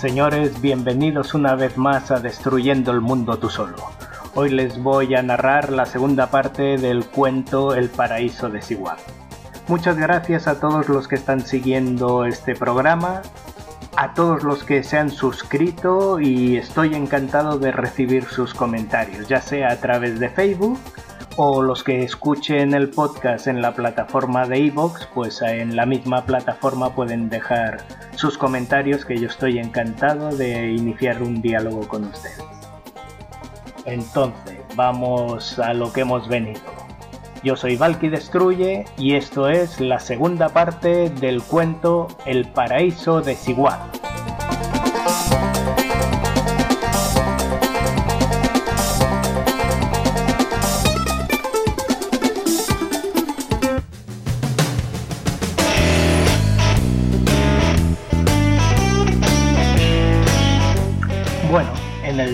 Señores, bienvenidos una vez más a Destruyendo el Mundo Tú Solo. Hoy les voy a narrar la segunda parte del cuento El Paraíso Desigual. Muchas gracias a todos los que están siguiendo este programa, a todos los que se han suscrito y estoy encantado de recibir sus comentarios, ya sea a través de Facebook o los que escuchen el podcast en la plataforma de iVoox, pues en la misma plataforma pueden dejar sus comentarios que yo estoy encantado de iniciar un diálogo con ustedes. Entonces, vamos a lo que hemos venido. Yo soy Valky Destruye y esto es la segunda parte del cuento El paraíso desigual.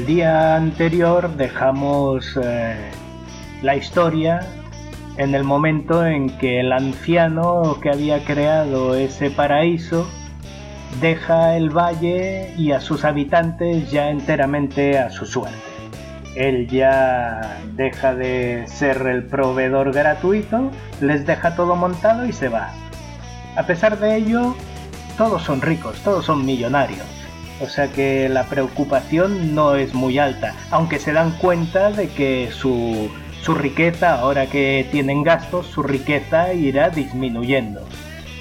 El día anterior dejamos eh, la historia en el momento en que el anciano que había creado ese paraíso deja el valle y a sus habitantes ya enteramente a su suerte. Él ya deja de ser el proveedor gratuito, les deja todo montado y se va. A pesar de ello, todos son ricos, todos son millonarios. O sea que la preocupación no es muy alta, aunque se dan cuenta de que su, riqueza, ahora que tienen gastos, su riqueza irá disminuyendo.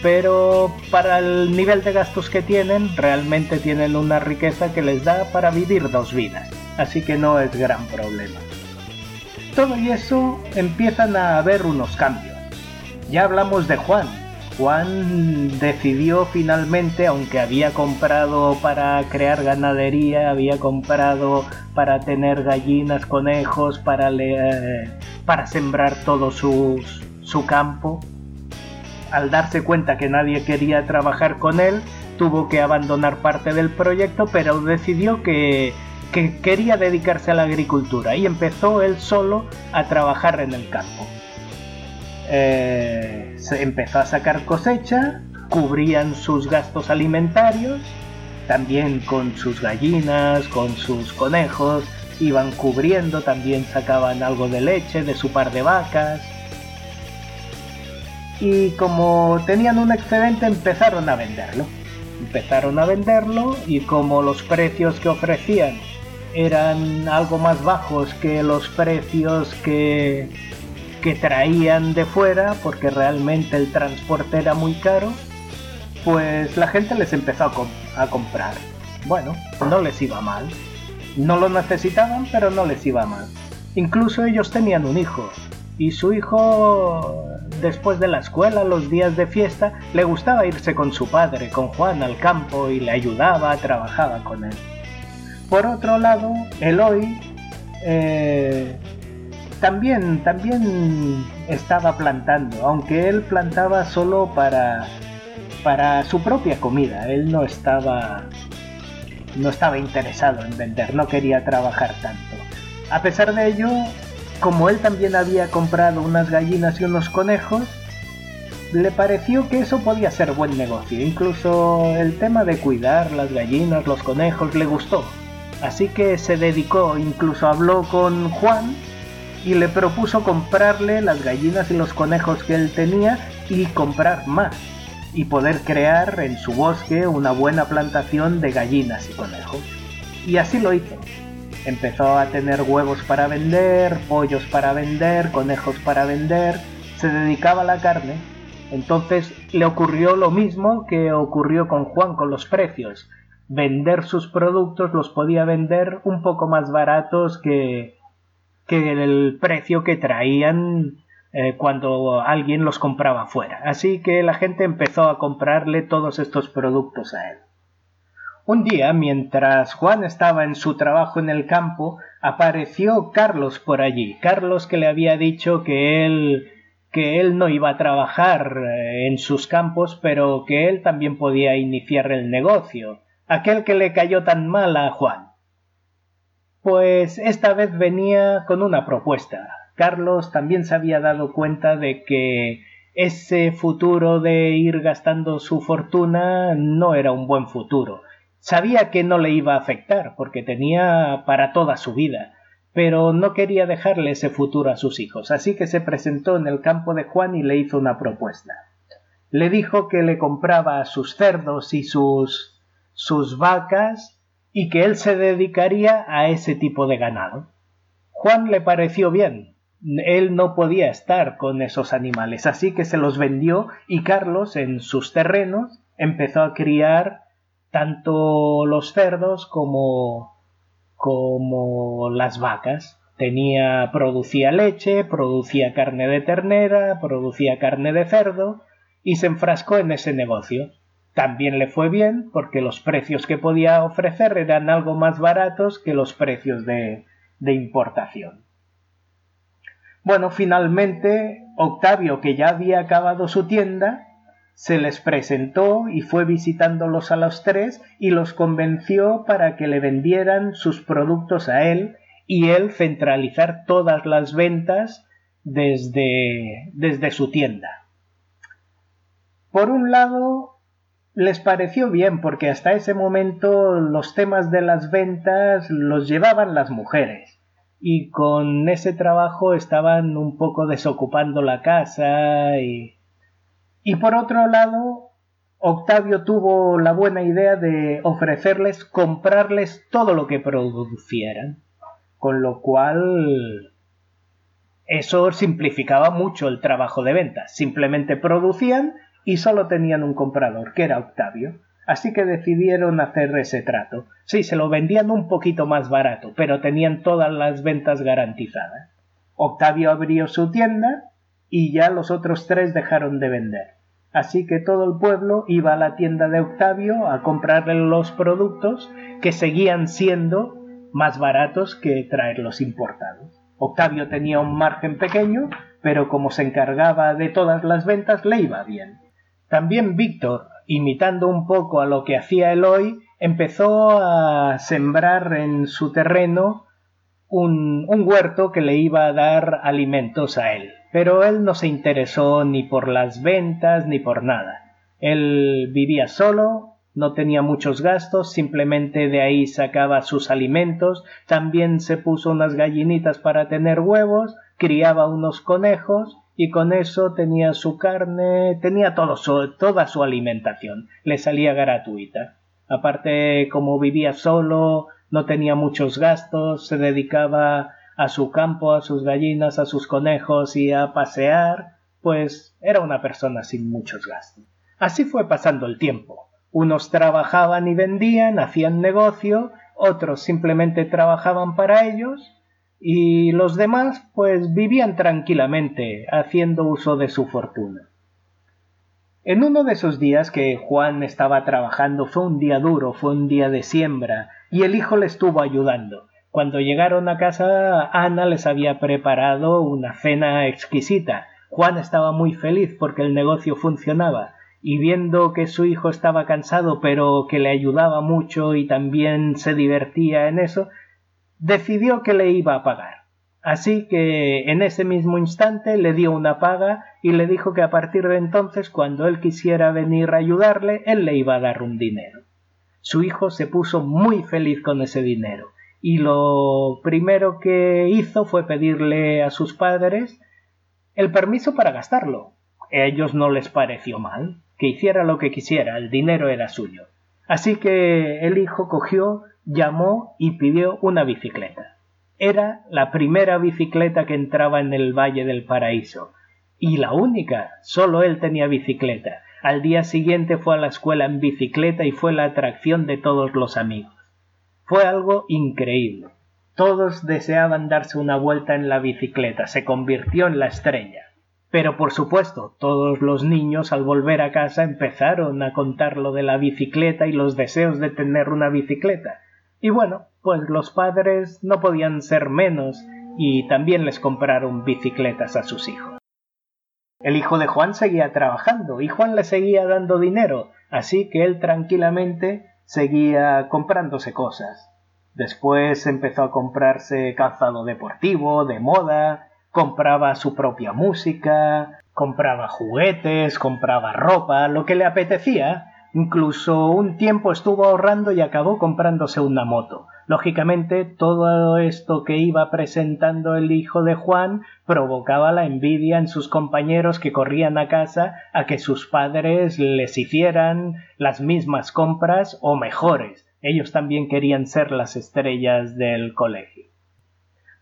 Pero para el nivel de gastos que tienen, realmente tienen una riqueza que les da para vivir dos vidas. Así que no es gran problema. Todo y eso empiezan a haber unos cambios. Ya hablamos de Juan, Juan decidió finalmente, aunque había comprado para crear ganadería, había comprado para tener gallinas, conejos, para, para sembrar todo su, su campo, al darse cuenta que nadie quería trabajar con él, tuvo que abandonar parte del proyecto, pero decidió que, que quería dedicarse a la agricultura y empezó él solo a trabajar en el campo. Eh, se empezó a sacar cosecha, cubrían sus gastos alimentarios, también con sus gallinas, con sus conejos, iban cubriendo, también sacaban algo de leche de su par de vacas. Y como tenían un excedente empezaron a venderlo. Empezaron a venderlo y como los precios que ofrecían eran algo más bajos que los precios que que traían de fuera porque realmente el transporte era muy caro, pues la gente les empezó a, comprar. Bueno, no les iba mal. No lo necesitaban, pero no les iba mal. Incluso ellos tenían un hijo. Y su hijo, después de la escuela, los días de fiesta, le gustaba irse con su padre, con Juan, al campo y le ayudaba, trabajaba con él. Por otro lado, Eloy eh, también, también estaba plantando, aunque él plantaba solo para, para su propia comida. Él no estaba, no estaba interesado en vender, no quería trabajar tanto. A pesar de ello, como él también había comprado unas gallinas y unos conejos, le pareció que eso podía ser buen negocio. Incluso el tema de cuidar las gallinas, los conejos, le gustó. Así que se dedicó, incluso habló con Juan, y le propuso comprarle las gallinas y los conejos que él tenía y comprar más y poder crear en su bosque una buena plantación de gallinas y conejos. Y así lo hizo. Empezó a tener huevos para vender, pollos para vender, conejos para vender, se dedicaba a la carne. Entonces le ocurrió lo mismo que ocurrió con Juan con los precios. Vender sus productos los podía vender un poco más baratos que, el precio que traían eh, cuando alguien los compraba fuera. Así que la gente empezó a comprarle todos estos productos a él. Un día, mientras Juan estaba en su trabajo en el campo, apareció Carlos por allí. Carlos que le había dicho que él que él no iba a trabajar eh, en sus campos, pero que él también podía iniciar el negocio. Aquel que le cayó tan mal a Juan. Pues esta vez venía con una propuesta. Carlos también se había dado cuenta de que ese futuro de ir gastando su fortuna no era un buen futuro. Sabía que no le iba a afectar, porque tenía para toda su vida, pero no quería dejarle ese futuro a sus hijos, así que se presentó en el campo de Juan y le hizo una propuesta. Le dijo que le compraba sus cerdos y sus sus vacas y que él se dedicaría a ese tipo de ganado. Juan le pareció bien. Él no podía estar con esos animales, así que se los vendió y Carlos en sus terrenos empezó a criar tanto los cerdos como como las vacas. Tenía, producía leche, producía carne de ternera, producía carne de cerdo y se enfrascó en ese negocio. También le fue bien porque los precios que podía ofrecer eran algo más baratos que los precios de, de importación. Bueno, finalmente Octavio, que ya había acabado su tienda, se les presentó y fue visitándolos a los tres y los convenció para que le vendieran sus productos a él y él centralizar todas las ventas desde, desde su tienda. Por un lado, les pareció bien porque hasta ese momento los temas de las ventas los llevaban las mujeres y con ese trabajo estaban un poco desocupando la casa y y por otro lado, Octavio tuvo la buena idea de ofrecerles comprarles todo lo que producieran, con lo cual eso simplificaba mucho el trabajo de ventas. Simplemente producían y solo tenían un comprador, que era Octavio. Así que decidieron hacer ese trato. Sí, se lo vendían un poquito más barato, pero tenían todas las ventas garantizadas. Octavio abrió su tienda y ya los otros tres dejaron de vender. Así que todo el pueblo iba a la tienda de Octavio a comprarle los productos que seguían siendo más baratos que traerlos importados. Octavio tenía un margen pequeño, pero como se encargaba de todas las ventas le iba bien. También Víctor, imitando un poco a lo que hacía Eloy, empezó a sembrar en su terreno un, un huerto que le iba a dar alimentos a él pero él no se interesó ni por las ventas ni por nada. Él vivía solo, no tenía muchos gastos, simplemente de ahí sacaba sus alimentos, también se puso unas gallinitas para tener huevos, criaba unos conejos y con eso tenía su carne, tenía todo toda su alimentación, le salía gratuita. Aparte, como vivía solo, no tenía muchos gastos, se dedicaba a su campo, a sus gallinas, a sus conejos y a pasear, pues era una persona sin muchos gastos. Así fue pasando el tiempo. Unos trabajaban y vendían, hacían negocio, otros simplemente trabajaban para ellos, y los demás pues vivían tranquilamente, haciendo uso de su fortuna. En uno de esos días que Juan estaba trabajando fue un día duro, fue un día de siembra, y el hijo le estuvo ayudando. Cuando llegaron a casa, Ana les había preparado una cena exquisita. Juan estaba muy feliz porque el negocio funcionaba, y viendo que su hijo estaba cansado pero que le ayudaba mucho y también se divertía en eso, decidió que le iba a pagar. Así que en ese mismo instante le dio una paga y le dijo que a partir de entonces, cuando él quisiera venir a ayudarle, él le iba a dar un dinero. Su hijo se puso muy feliz con ese dinero y lo primero que hizo fue pedirle a sus padres el permiso para gastarlo. A ellos no les pareció mal, que hiciera lo que quisiera, el dinero era suyo. Así que el hijo cogió, llamó y pidió una bicicleta. Era la primera bicicleta que entraba en el Valle del Paraíso. Y la única, solo él tenía bicicleta. Al día siguiente fue a la escuela en bicicleta y fue la atracción de todos los amigos. Fue algo increíble. Todos deseaban darse una vuelta en la bicicleta, se convirtió en la estrella. Pero por supuesto, todos los niños al volver a casa empezaron a contar lo de la bicicleta y los deseos de tener una bicicleta. Y bueno, pues los padres no podían ser menos y también les compraron bicicletas a sus hijos. El hijo de Juan seguía trabajando y Juan le seguía dando dinero, así que él tranquilamente seguía comprándose cosas. Después empezó a comprarse calzado deportivo, de moda, compraba su propia música, compraba juguetes, compraba ropa, lo que le apetecía, Incluso un tiempo estuvo ahorrando y acabó comprándose una moto. Lógicamente, todo esto que iba presentando el hijo de Juan provocaba la envidia en sus compañeros que corrían a casa a que sus padres les hicieran las mismas compras o mejores. Ellos también querían ser las estrellas del colegio.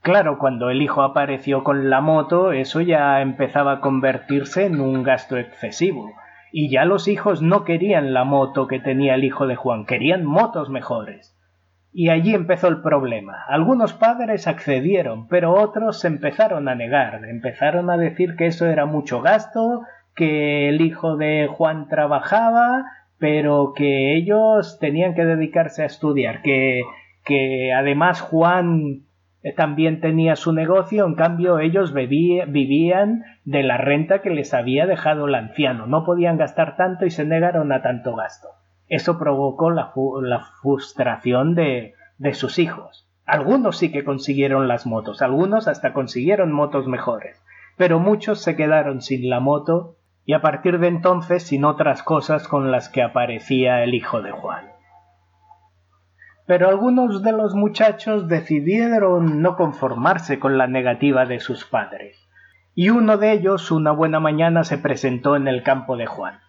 Claro, cuando el hijo apareció con la moto, eso ya empezaba a convertirse en un gasto excesivo y ya los hijos no querían la moto que tenía el hijo de Juan, querían motos mejores. Y allí empezó el problema. Algunos padres accedieron, pero otros empezaron a negar, empezaron a decir que eso era mucho gasto, que el hijo de Juan trabajaba, pero que ellos tenían que dedicarse a estudiar, que, que además Juan también tenía su negocio, en cambio ellos vivían de la renta que les había dejado el anciano, no podían gastar tanto y se negaron a tanto gasto. Eso provocó la, frustración de, de sus hijos. Algunos sí que consiguieron las motos, algunos hasta consiguieron motos mejores, pero muchos se quedaron sin la moto y a partir de entonces sin otras cosas con las que aparecía el hijo de Juan pero algunos de los muchachos decidieron no conformarse con la negativa de sus padres. Y uno de ellos una buena mañana se presentó en el campo de Juan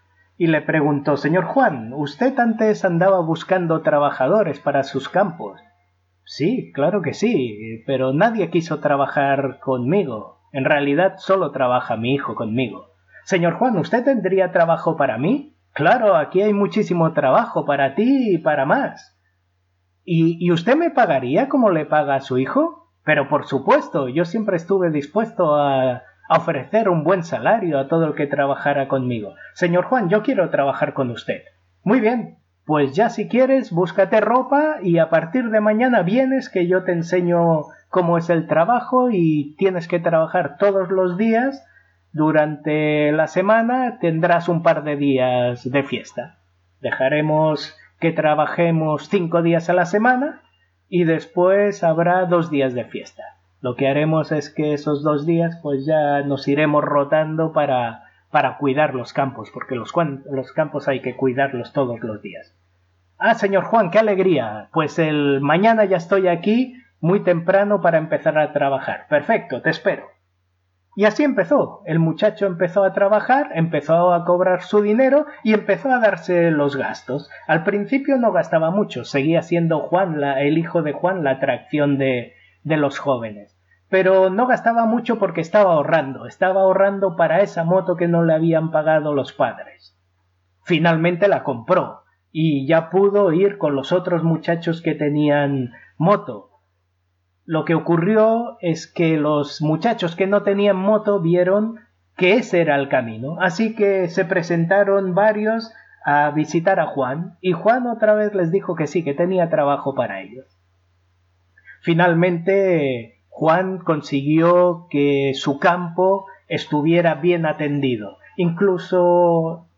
y le preguntó Señor Juan, usted antes andaba buscando trabajadores para sus campos. Sí, claro que sí, pero nadie quiso trabajar conmigo. En realidad solo trabaja mi hijo conmigo. Señor Juan, ¿usted tendría trabajo para mí? Claro, aquí hay muchísimo trabajo para ti y para más. ¿Y, usted me pagaría como le paga a su hijo? Pero por supuesto, yo siempre estuve dispuesto a, a ofrecer un buen salario a todo el que trabajara conmigo. Señor Juan, yo quiero trabajar con usted. Muy bien, pues ya si quieres, búscate ropa y a partir de mañana vienes que yo te enseño cómo es el trabajo y tienes que trabajar todos los días. Durante la semana tendrás un par de días de fiesta. Dejaremos que trabajemos cinco días a la semana y después habrá dos días de fiesta. Lo que haremos es que esos dos días pues ya nos iremos rotando para, para cuidar los campos, porque los, los campos hay que cuidarlos todos los días. Ah, señor Juan, qué alegría. Pues el mañana ya estoy aquí muy temprano para empezar a trabajar. Perfecto, te espero. Y así empezó. El muchacho empezó a trabajar, empezó a cobrar su dinero y empezó a darse los gastos. Al principio no gastaba mucho, seguía siendo Juan, el hijo de Juan, la atracción de, de los jóvenes. Pero no gastaba mucho porque estaba ahorrando, estaba ahorrando para esa moto que no le habían pagado los padres. Finalmente la compró y ya pudo ir con los otros muchachos que tenían moto lo que ocurrió es que los muchachos que no tenían moto vieron que ese era el camino, así que se presentaron varios a visitar a Juan y Juan otra vez les dijo que sí, que tenía trabajo para ellos. Finalmente Juan consiguió que su campo estuviera bien atendido. Incluso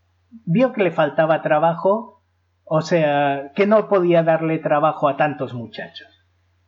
vio que le faltaba trabajo, o sea, que no podía darle trabajo a tantos muchachos.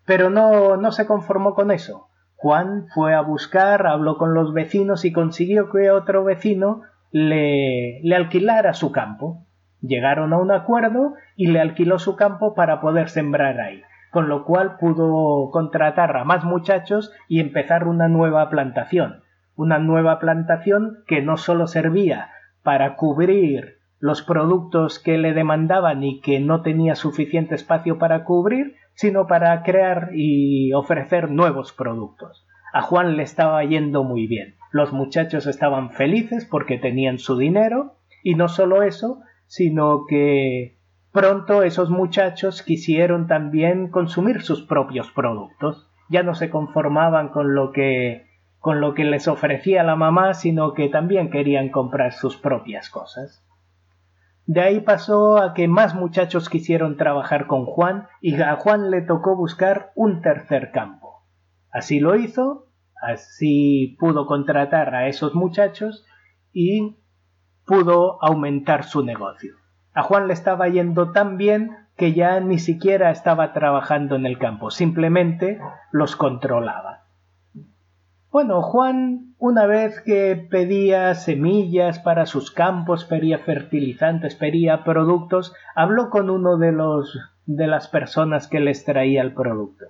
Pero no, no se conformó con eso. Juan fue a buscar, habló con los vecinos y consiguió que otro vecino le, le alquilara su campo. Llegaron a un acuerdo y le alquiló su campo para poder sembrar ahí, con lo cual pudo contratar a más muchachos y empezar una nueva plantación. Una nueva plantación que no solo servía para cubrir los productos que le demandaban y que no tenía suficiente espacio para cubrir, sino para crear y ofrecer nuevos productos. A Juan le estaba yendo muy bien. Los muchachos estaban felices porque tenían su dinero y no solo eso, sino que pronto esos muchachos quisieron también consumir sus propios productos. Ya no se conformaban con lo que con lo que les ofrecía la mamá, sino que también querían comprar sus propias cosas. De ahí pasó a que más muchachos quisieron trabajar con Juan y a Juan le tocó buscar un tercer campo. Así lo hizo, así pudo contratar a esos muchachos y pudo aumentar su negocio. A Juan le estaba yendo tan bien que ya ni siquiera estaba trabajando en el campo, simplemente los controlaba. Bueno, Juan, una vez que pedía semillas para sus campos, pedía fertilizantes, pedía productos, habló con uno de los de las personas que les traía el producto.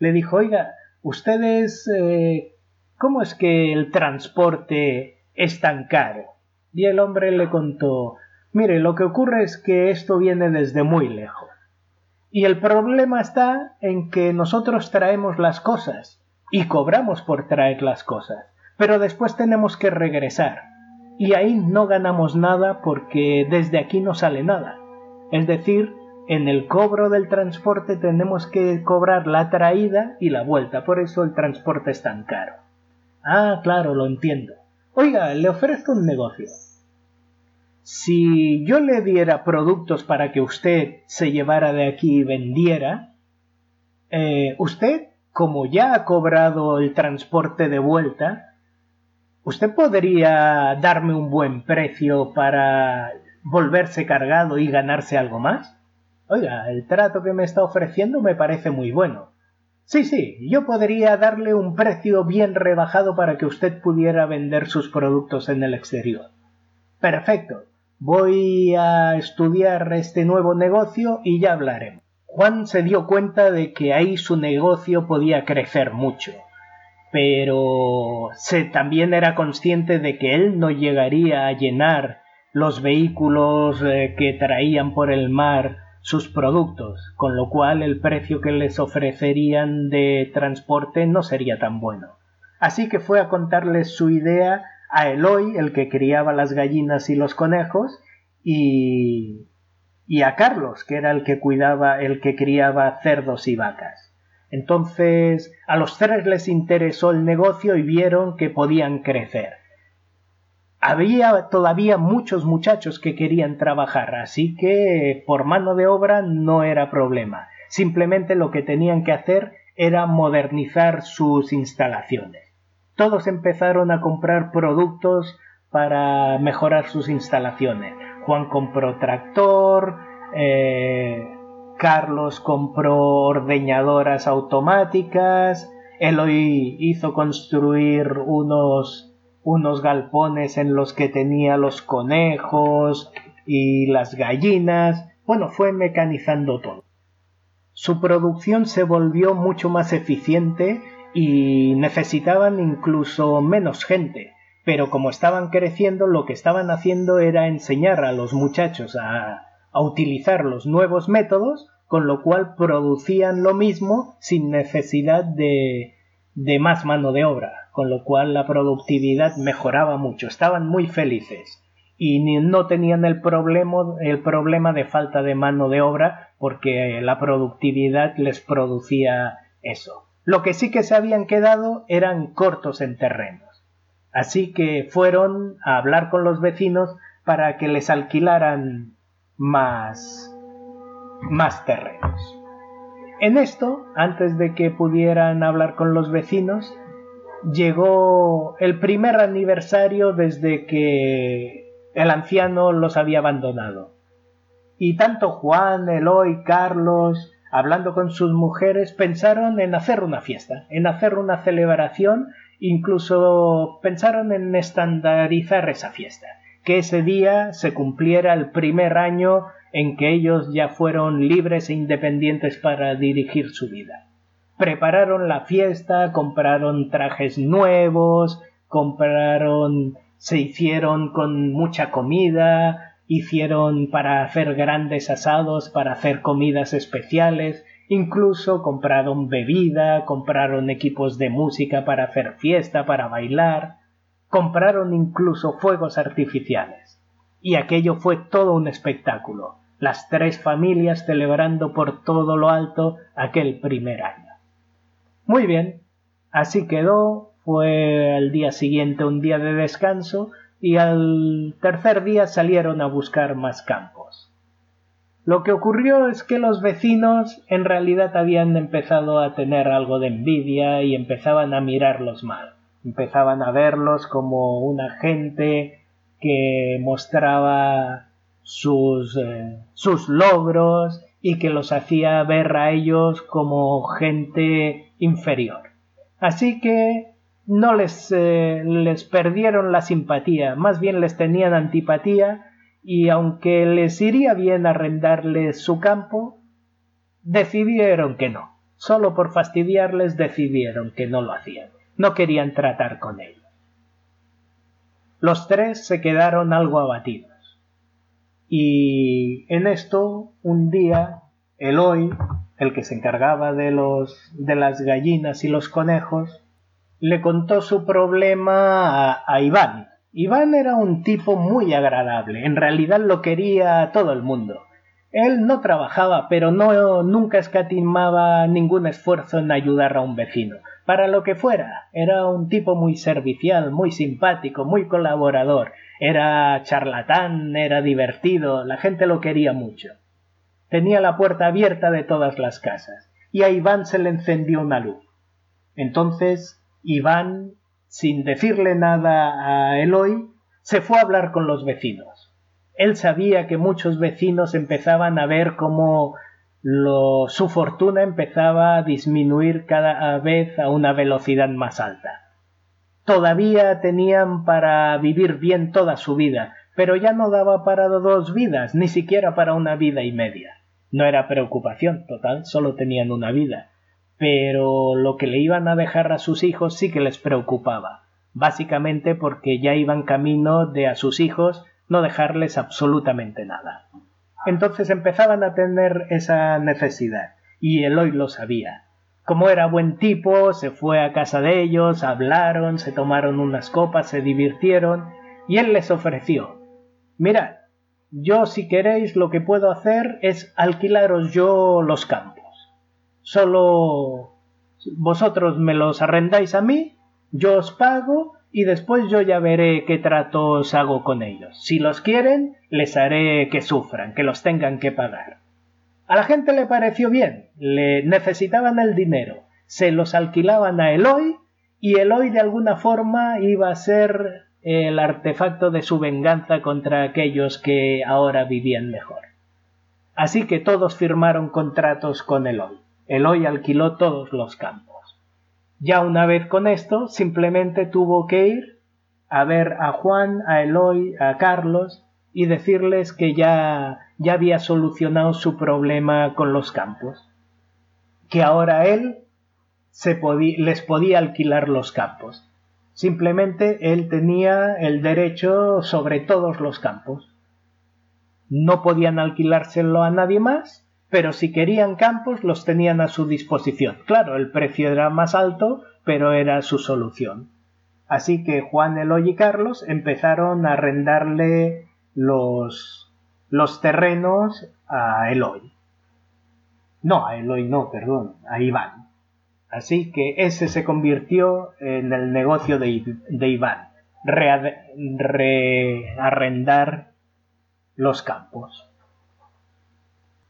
Le dijo, oiga, ustedes, eh, ¿cómo es que el transporte es tan caro? Y el hombre le contó, mire, lo que ocurre es que esto viene desde muy lejos. Y el problema está en que nosotros traemos las cosas y cobramos por traer las cosas, pero después tenemos que regresar. Y ahí no ganamos nada porque desde aquí no sale nada. Es decir, en el cobro del transporte tenemos que cobrar la traída y la vuelta, por eso el transporte es tan caro. Ah, claro, lo entiendo. Oiga, le ofrezco un negocio. Si yo le diera productos para que usted se llevara de aquí y vendiera, eh, usted, como ya ha cobrado el transporte de vuelta, usted podría darme un buen precio para volverse cargado y ganarse algo más. Oiga, el trato que me está ofreciendo me parece muy bueno. Sí, sí, yo podría darle un precio bien rebajado para que usted pudiera vender sus productos en el exterior. Perfecto. Voy a estudiar este nuevo negocio y ya hablaremos. Juan se dio cuenta de que ahí su negocio podía crecer mucho, pero se también era consciente de que él no llegaría a llenar los vehículos eh, que traían por el mar sus productos, con lo cual el precio que les ofrecerían de transporte no sería tan bueno. Así que fue a contarles su idea a Eloy, el que criaba las gallinas y los conejos, y, y a Carlos, que era el que cuidaba, el que criaba cerdos y vacas. Entonces a los tres les interesó el negocio y vieron que podían crecer. Había todavía muchos muchachos que querían trabajar, así que por mano de obra no era problema. Simplemente lo que tenían que hacer era modernizar sus instalaciones todos empezaron a comprar productos para mejorar sus instalaciones. Juan compró tractor, eh, Carlos compró ordeñadoras automáticas, Eloy hizo construir unos, unos galpones en los que tenía los conejos y las gallinas. Bueno, fue mecanizando todo. Su producción se volvió mucho más eficiente y necesitaban incluso menos gente, pero como estaban creciendo lo que estaban haciendo era enseñar a los muchachos a, a utilizar los nuevos métodos, con lo cual producían lo mismo sin necesidad de, de más mano de obra, con lo cual la productividad mejoraba mucho, estaban muy felices y no tenían el problema, el problema de falta de mano de obra porque la productividad les producía eso. Lo que sí que se habían quedado eran cortos en terrenos. Así que fueron a hablar con los vecinos para que les alquilaran más, más terrenos. En esto, antes de que pudieran hablar con los vecinos, llegó el primer aniversario desde que el anciano los había abandonado. Y tanto Juan, Eloy, Carlos, hablando con sus mujeres, pensaron en hacer una fiesta, en hacer una celebración, incluso pensaron en estandarizar esa fiesta, que ese día se cumpliera el primer año en que ellos ya fueron libres e independientes para dirigir su vida. Prepararon la fiesta, compraron trajes nuevos, compraron, se hicieron con mucha comida, hicieron para hacer grandes asados, para hacer comidas especiales, incluso compraron bebida, compraron equipos de música para hacer fiesta, para bailar, compraron incluso fuegos artificiales. Y aquello fue todo un espectáculo, las tres familias celebrando por todo lo alto aquel primer año. Muy bien, así quedó, fue al día siguiente un día de descanso, y al tercer día salieron a buscar más campos. Lo que ocurrió es que los vecinos en realidad habían empezado a tener algo de envidia y empezaban a mirarlos mal. Empezaban a verlos como una gente que mostraba sus, eh, sus logros y que los hacía ver a ellos como gente inferior. Así que no les, eh, les perdieron la simpatía, más bien les tenían antipatía y aunque les iría bien arrendarles su campo, decidieron que no. Solo por fastidiarles decidieron que no lo hacían. No querían tratar con ellos. Los tres se quedaron algo abatidos. Y en esto, un día, Eloy, el que se encargaba de los de las gallinas y los conejos, le contó su problema a, Iván. Iván era un tipo muy agradable, en realidad lo quería todo el mundo. Él no trabajaba, pero no nunca escatimaba ningún esfuerzo en ayudar a un vecino. Para lo que fuera, era un tipo muy servicial, muy simpático, muy colaborador. Era charlatán, era divertido, la gente lo quería mucho. Tenía la puerta abierta de todas las casas, y a Iván se le encendió una luz. Entonces Iván, sin decirle nada a Eloy, se fue a hablar con los vecinos. Él sabía que muchos vecinos empezaban a ver cómo su fortuna empezaba a disminuir cada vez a una velocidad más alta. Todavía tenían para vivir bien toda su vida, pero ya no daba para dos vidas, ni siquiera para una vida y media. No era preocupación, total, solo tenían una vida pero lo que le iban a dejar a sus hijos sí que les preocupaba, básicamente porque ya iban camino de a sus hijos no dejarles absolutamente nada. Entonces empezaban a tener esa necesidad, y Eloy lo sabía. Como era buen tipo, se fue a casa de ellos, hablaron, se tomaron unas copas, se divirtieron, y él les ofreció Mirad, yo si queréis lo que puedo hacer es alquilaros yo los campos Solo vosotros me los arrendáis a mí, yo os pago y después yo ya veré qué tratos hago con ellos. Si los quieren, les haré que sufran, que los tengan que pagar. A la gente le pareció bien, le necesitaban el dinero, se los alquilaban a Eloy y Eloy de alguna forma iba a ser el artefacto de su venganza contra aquellos que ahora vivían mejor. Así que todos firmaron contratos con Eloy. Eloy alquiló todos los campos. Ya una vez con esto, simplemente tuvo que ir a ver a Juan, a Eloy, a Carlos y decirles que ya, ya había solucionado su problema con los campos, que ahora él se les podía alquilar los campos. Simplemente él tenía el derecho sobre todos los campos. No podían alquilárselo a nadie más pero si querían campos los tenían a su disposición. Claro, el precio era más alto, pero era su solución. Así que Juan, Eloy y Carlos empezaron a arrendarle los, los terrenos a Eloy. No, a Eloy no, perdón, a Iván. Así que ese se convirtió en el negocio de, de Iván, rearrendar los campos.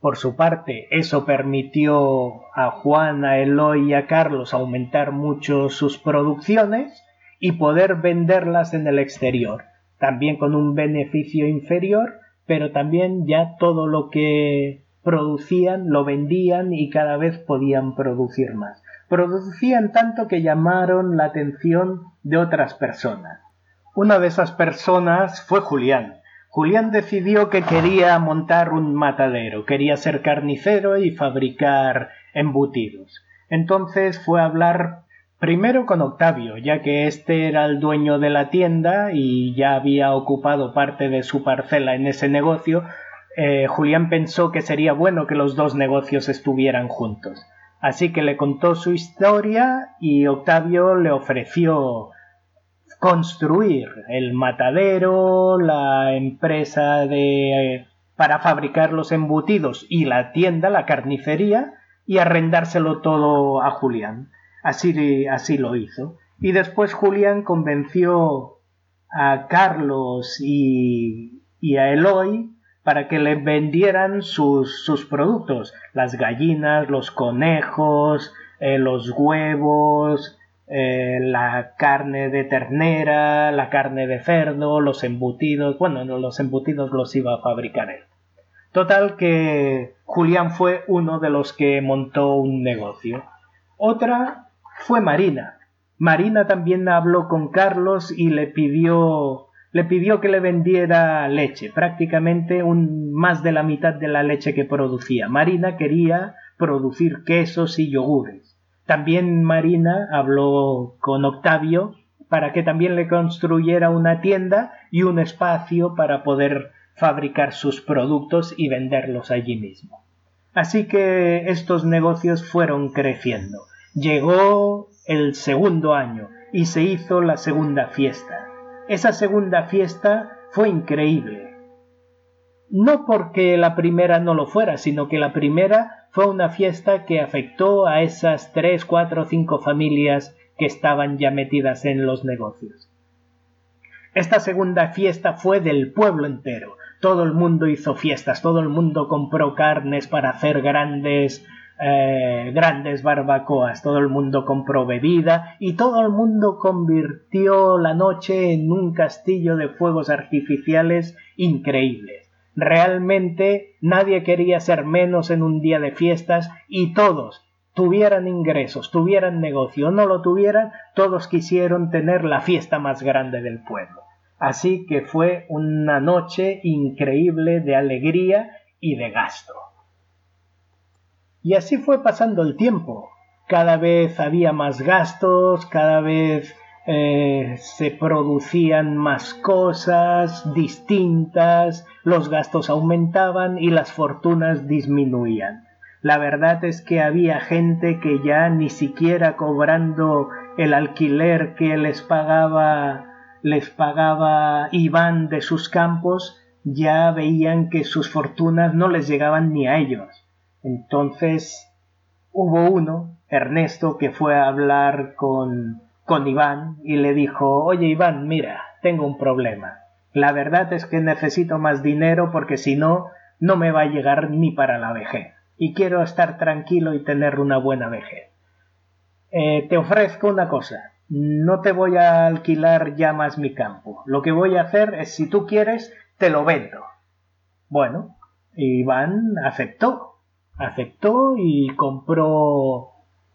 Por su parte, eso permitió a Juan, a Eloy y a Carlos aumentar mucho sus producciones y poder venderlas en el exterior, también con un beneficio inferior, pero también ya todo lo que producían lo vendían y cada vez podían producir más. Producían tanto que llamaron la atención de otras personas. Una de esas personas fue Julián, Julián decidió que quería montar un matadero, quería ser carnicero y fabricar embutidos. Entonces fue a hablar primero con Octavio, ya que éste era el dueño de la tienda y ya había ocupado parte de su parcela en ese negocio. Eh, Julián pensó que sería bueno que los dos negocios estuvieran juntos. Así que le contó su historia y Octavio le ofreció construir el matadero, la empresa de para fabricar los embutidos y la tienda, la carnicería, y arrendárselo todo a Julián. Así, así lo hizo. Y después Julián convenció a Carlos y, y a Eloy para que le vendieran sus, sus productos, las gallinas, los conejos, eh, los huevos, eh, la carne de ternera, la carne de cerdo, los embutidos, bueno, los embutidos los iba a fabricar él. Total que Julián fue uno de los que montó un negocio. Otra fue Marina. Marina también habló con Carlos y le pidió le pidió que le vendiera leche, prácticamente un, más de la mitad de la leche que producía. Marina quería producir quesos y yogures. También Marina habló con Octavio para que también le construyera una tienda y un espacio para poder fabricar sus productos y venderlos allí mismo. Así que estos negocios fueron creciendo. Llegó el segundo año y se hizo la segunda fiesta. Esa segunda fiesta fue increíble. No porque la primera no lo fuera, sino que la primera fue una fiesta que afectó a esas tres, cuatro, cinco familias que estaban ya metidas en los negocios. Esta segunda fiesta fue del pueblo entero. Todo el mundo hizo fiestas, todo el mundo compró carnes para hacer grandes eh, grandes barbacoas, todo el mundo compró bebida y todo el mundo convirtió la noche en un castillo de fuegos artificiales increíbles. Realmente nadie quería ser menos en un día de fiestas y todos, tuvieran ingresos, tuvieran negocio no lo tuvieran, todos quisieron tener la fiesta más grande del pueblo. Así que fue una noche increíble de alegría y de gasto. Y así fue pasando el tiempo. Cada vez había más gastos, cada vez eh, se producían más cosas distintas, los gastos aumentaban y las fortunas disminuían. La verdad es que había gente que ya ni siquiera cobrando el alquiler que les pagaba les pagaba Iván de sus campos, ya veían que sus fortunas no les llegaban ni a ellos. Entonces hubo uno, Ernesto, que fue a hablar con, con Iván y le dijo, oye Iván, mira, tengo un problema. La verdad es que necesito más dinero porque si no, no me va a llegar ni para la vejez. Y quiero estar tranquilo y tener una buena vejez. Eh, te ofrezco una cosa. No te voy a alquilar ya más mi campo. Lo que voy a hacer es, si tú quieres, te lo vendo. Bueno, Iván aceptó aceptó y compró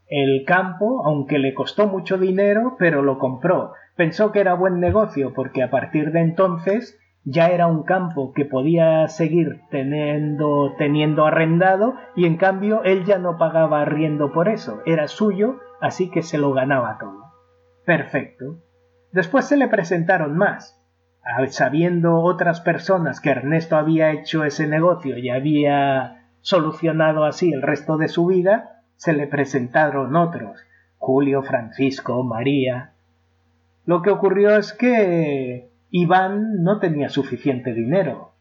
el campo, aunque le costó mucho dinero, pero lo compró. Pensó que era buen negocio porque a partir de entonces ya era un campo que podía seguir teniendo, teniendo arrendado y en cambio él ya no pagaba arriendo por eso, era suyo, así que se lo ganaba todo. Perfecto. Después se le presentaron más. Sabiendo otras personas que Ernesto había hecho ese negocio y había Solucionado así el resto de su vida, se le presentaron otros, Julio, Francisco, María. Lo que ocurrió es que Iván no tenía suficiente dinero.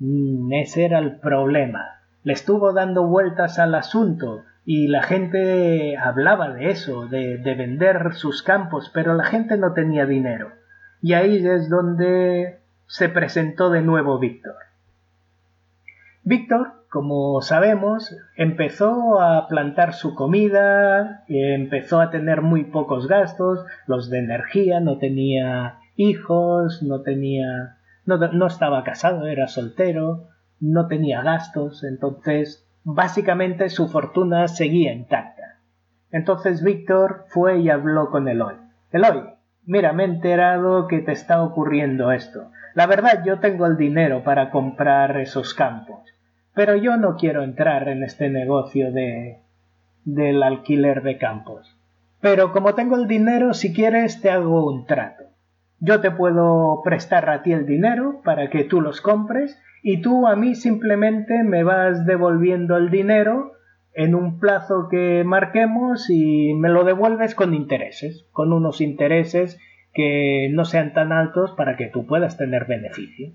Mm, ese era el problema. Le estuvo dando vueltas al asunto y la gente hablaba de eso, de, de vender sus campos, pero la gente no tenía dinero. Y ahí es donde se presentó de nuevo Víctor. Víctor como sabemos, empezó a plantar su comida, empezó a tener muy pocos gastos, los de energía, no tenía hijos, no tenía, no, estaba casado, era soltero, no tenía gastos, entonces básicamente su fortuna seguía intacta. Entonces Víctor fue y habló con Eloy. Eloy, mira, me he enterado que te está ocurriendo esto. La verdad yo tengo el dinero para comprar esos campos pero yo no quiero entrar en este negocio de del alquiler de campos. Pero como tengo el dinero, si quieres te hago un trato. Yo te puedo prestar a ti el dinero para que tú los compres y tú a mí simplemente me vas devolviendo el dinero en un plazo que marquemos y me lo devuelves con intereses, con unos intereses que no sean tan altos para que tú puedas tener beneficio.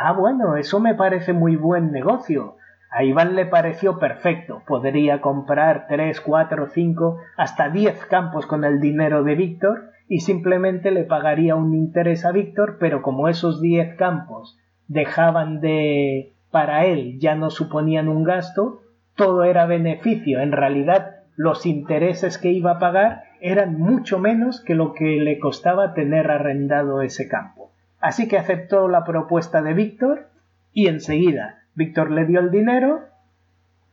Ah, bueno, eso me parece muy buen negocio. A Iván le pareció perfecto. Podría comprar tres, cuatro, cinco, hasta diez campos con el dinero de Víctor y simplemente le pagaría un interés a Víctor, pero como esos diez campos dejaban de para él ya no suponían un gasto, todo era beneficio. En realidad, los intereses que iba a pagar eran mucho menos que lo que le costaba tener arrendado ese campo. Así que aceptó la propuesta de Víctor y enseguida Víctor le dio el dinero,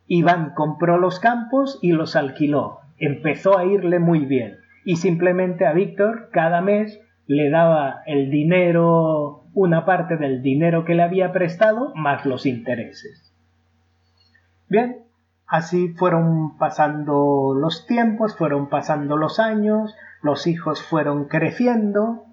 Iván compró los campos y los alquiló. Empezó a irle muy bien. y simplemente a Víctor cada mes le daba el dinero, una parte del dinero que le había prestado, más los intereses. Bien, así fueron pasando los tiempos, fueron pasando los años, los hijos fueron creciendo,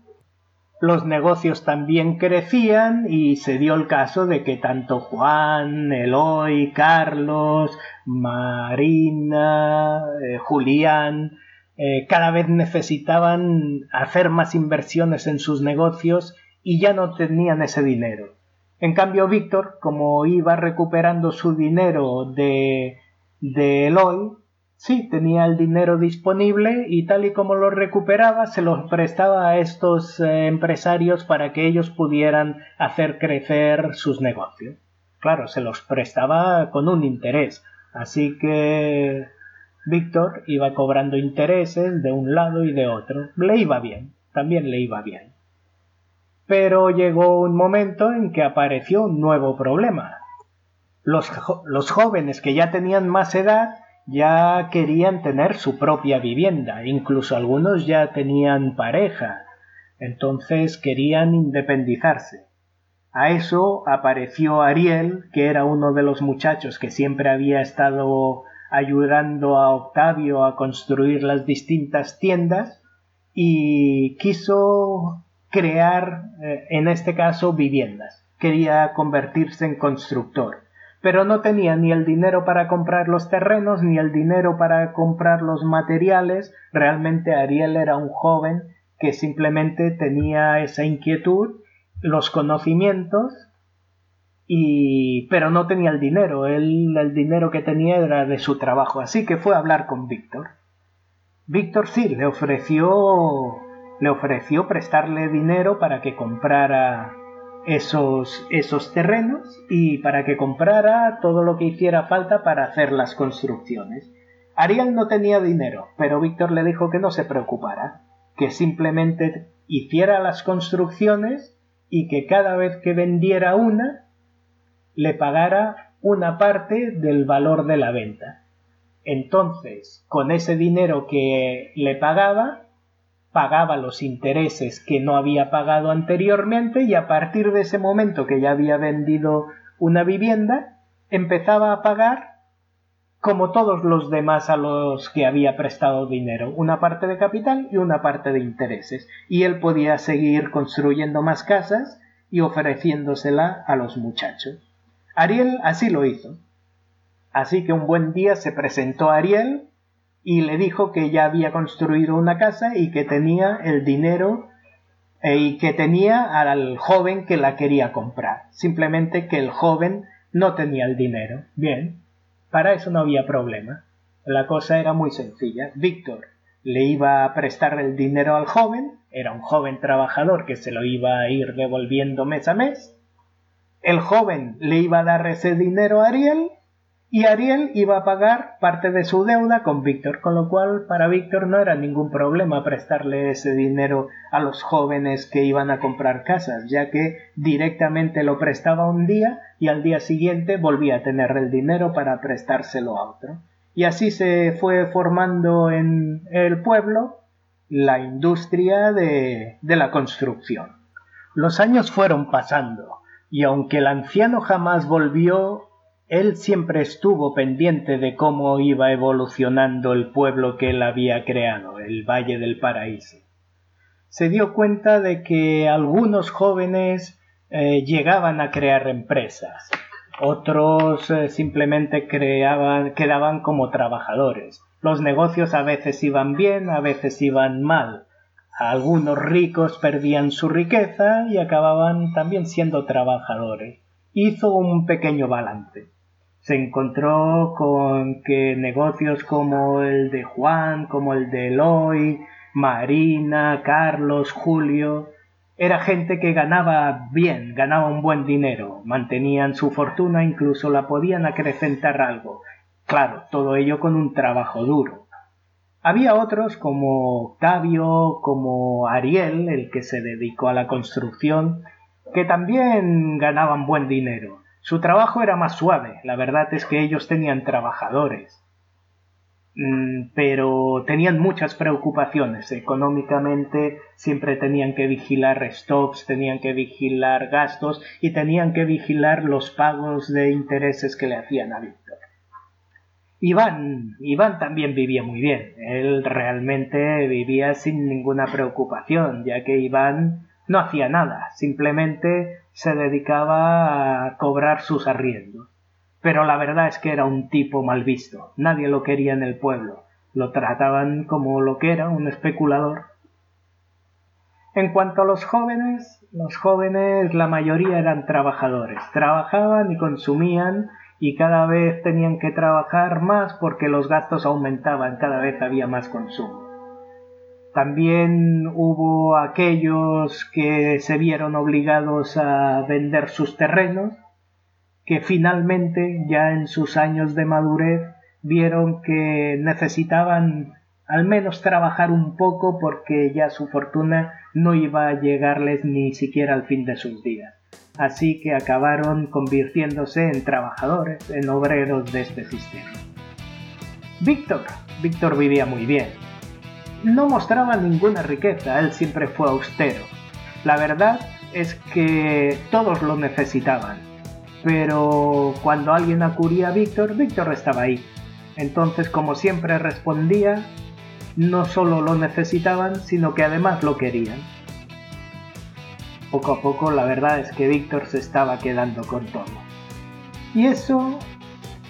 los negocios también crecían y se dio el caso de que tanto Juan, Eloy, Carlos, Marina, eh, Julián, eh, cada vez necesitaban hacer más inversiones en sus negocios y ya no tenían ese dinero. En cambio, Víctor, como iba recuperando su dinero de, de Eloy, sí, tenía el dinero disponible y tal y como lo recuperaba, se los prestaba a estos eh, empresarios para que ellos pudieran hacer crecer sus negocios. Claro, se los prestaba con un interés. Así que Víctor iba cobrando intereses de un lado y de otro. Le iba bien, también le iba bien. Pero llegó un momento en que apareció un nuevo problema. Los, los, jóvenes que ya tenían más edad ya querían tener su propia vivienda, incluso algunos ya tenían pareja, entonces querían independizarse. A eso apareció Ariel, que era uno de los muchachos que siempre había estado ayudando a Octavio a construir las distintas tiendas y quiso crear, eh, en este caso, viviendas. Quería convertirse en constructor, pero no tenía ni el dinero para comprar los terrenos ni el dinero para comprar los materiales. Realmente Ariel era un joven que simplemente tenía esa inquietud, los conocimientos y pero no tenía el dinero, el dinero que tenía era de su trabajo, así que fue a hablar con Víctor. Víctor sí le ofreció le ofreció prestarle dinero para que comprara esos, esos terrenos y para que comprara todo lo que hiciera falta para hacer las construcciones. Ariel no tenía dinero, pero Víctor le dijo que no se preocupara, que simplemente hiciera las construcciones y que cada vez que vendiera una le pagara una parte del valor de la venta. Entonces, con ese dinero que le pagaba, pagaba los intereses que no había pagado anteriormente y a partir de ese momento que ya había vendido una vivienda, empezaba a pagar como todos los demás a los que había prestado dinero, una parte de capital y una parte de intereses, y él podía seguir construyendo más casas y ofreciéndosela a los muchachos. Ariel así lo hizo. Así que un buen día se presentó Ariel y le dijo que ya había construido una casa y que tenía el dinero eh, y que tenía al joven que la quería comprar. Simplemente que el joven no tenía el dinero. Bien, para eso no había problema. La cosa era muy sencilla. Víctor le iba a prestar el dinero al joven, era un joven trabajador que se lo iba a ir devolviendo mes a mes, el joven le iba a dar ese dinero a Ariel y Ariel iba a pagar parte de su deuda con Víctor, con lo cual para Víctor no era ningún problema prestarle ese dinero a los jóvenes que iban a comprar casas, ya que directamente lo prestaba un día y al día siguiente volvía a tener el dinero para prestárselo a otro. Y así se fue formando en el pueblo la industria de, de la construcción. Los años fueron pasando y aunque el anciano jamás volvió, él siempre estuvo pendiente de cómo iba evolucionando el pueblo que él había creado, el Valle del Paraíso. Se dio cuenta de que algunos jóvenes eh, llegaban a crear empresas, otros eh, simplemente quedaban como trabajadores. Los negocios a veces iban bien, a veces iban mal, algunos ricos perdían su riqueza y acababan también siendo trabajadores. Hizo un pequeño balance. Se encontró con que negocios como el de Juan, como el de Eloy, Marina, Carlos, Julio, era gente que ganaba bien, ganaba un buen dinero, mantenían su fortuna, incluso la podían acrecentar algo. Claro, todo ello con un trabajo duro. Había otros como Octavio, como Ariel, el que se dedicó a la construcción, que también ganaban buen dinero. Su trabajo era más suave, la verdad es que ellos tenían trabajadores. Mm, pero tenían muchas preocupaciones. Económicamente siempre tenían que vigilar stocks, tenían que vigilar gastos y tenían que vigilar los pagos de intereses que le hacían a Víctor. Iván, Iván también vivía muy bien. Él realmente vivía sin ninguna preocupación, ya que Iván no hacía nada, simplemente se dedicaba a cobrar sus arriendos pero la verdad es que era un tipo mal visto. Nadie lo quería en el pueblo. Lo trataban como lo que era, un especulador. En cuanto a los jóvenes, los jóvenes la mayoría eran trabajadores. Trabajaban y consumían y cada vez tenían que trabajar más porque los gastos aumentaban, cada vez había más consumo. También hubo aquellos que se vieron obligados a vender sus terrenos que finalmente, ya en sus años de madurez, vieron que necesitaban al menos trabajar un poco porque ya su fortuna no iba a llegarles ni siquiera al fin de sus días. Así que acabaron convirtiéndose en trabajadores, en obreros de este sistema. Víctor, Víctor vivía muy bien. No mostraba ninguna riqueza, él siempre fue austero. La verdad es que todos lo necesitaban pero cuando alguien acudía a Víctor, Víctor estaba ahí. Entonces, como siempre respondía, no solo lo necesitaban, sino que además lo querían. Poco a poco la verdad es que Víctor se estaba quedando con todo. Y eso,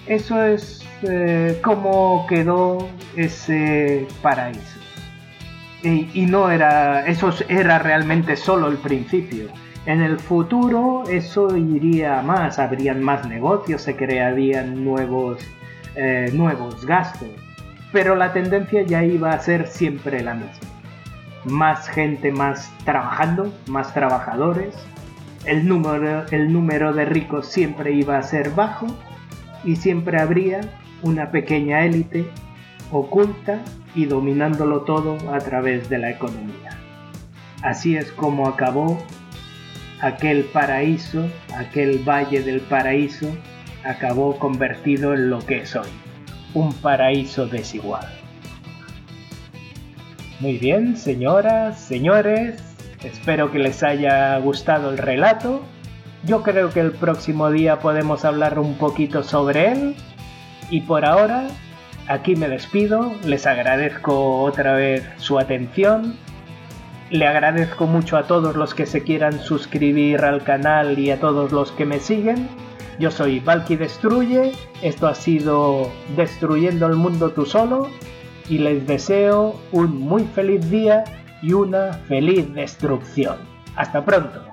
eso es eh, como quedó ese paraíso. Y, no era, eso era realmente solo el principio. En el futuro eso iría más, habrían más negocios, se crearían nuevos, eh, nuevos gastos, pero la tendencia ya iba a ser siempre la misma. Más gente más trabajando, más trabajadores, el número, el número de ricos siempre iba a ser bajo y siempre habría una pequeña élite oculta y dominándolo todo a través de la economía. Así es como acabó aquel paraíso, aquel valle del paraíso, acabó convertido en lo que es hoy, un paraíso desigual. Muy bien, señoras, señores, espero que les haya gustado el relato. Yo creo que el próximo día podemos hablar un poquito sobre él. Y por ahora, aquí me despido, les agradezco otra vez su atención le agradezco mucho a todos los que se quieran suscribir al canal y a todos los que me siguen. Yo soy Valky Destruye, esto ha sido Destruyendo el Mundo tú solo y les deseo un muy feliz día y una feliz destrucción. Hasta pronto.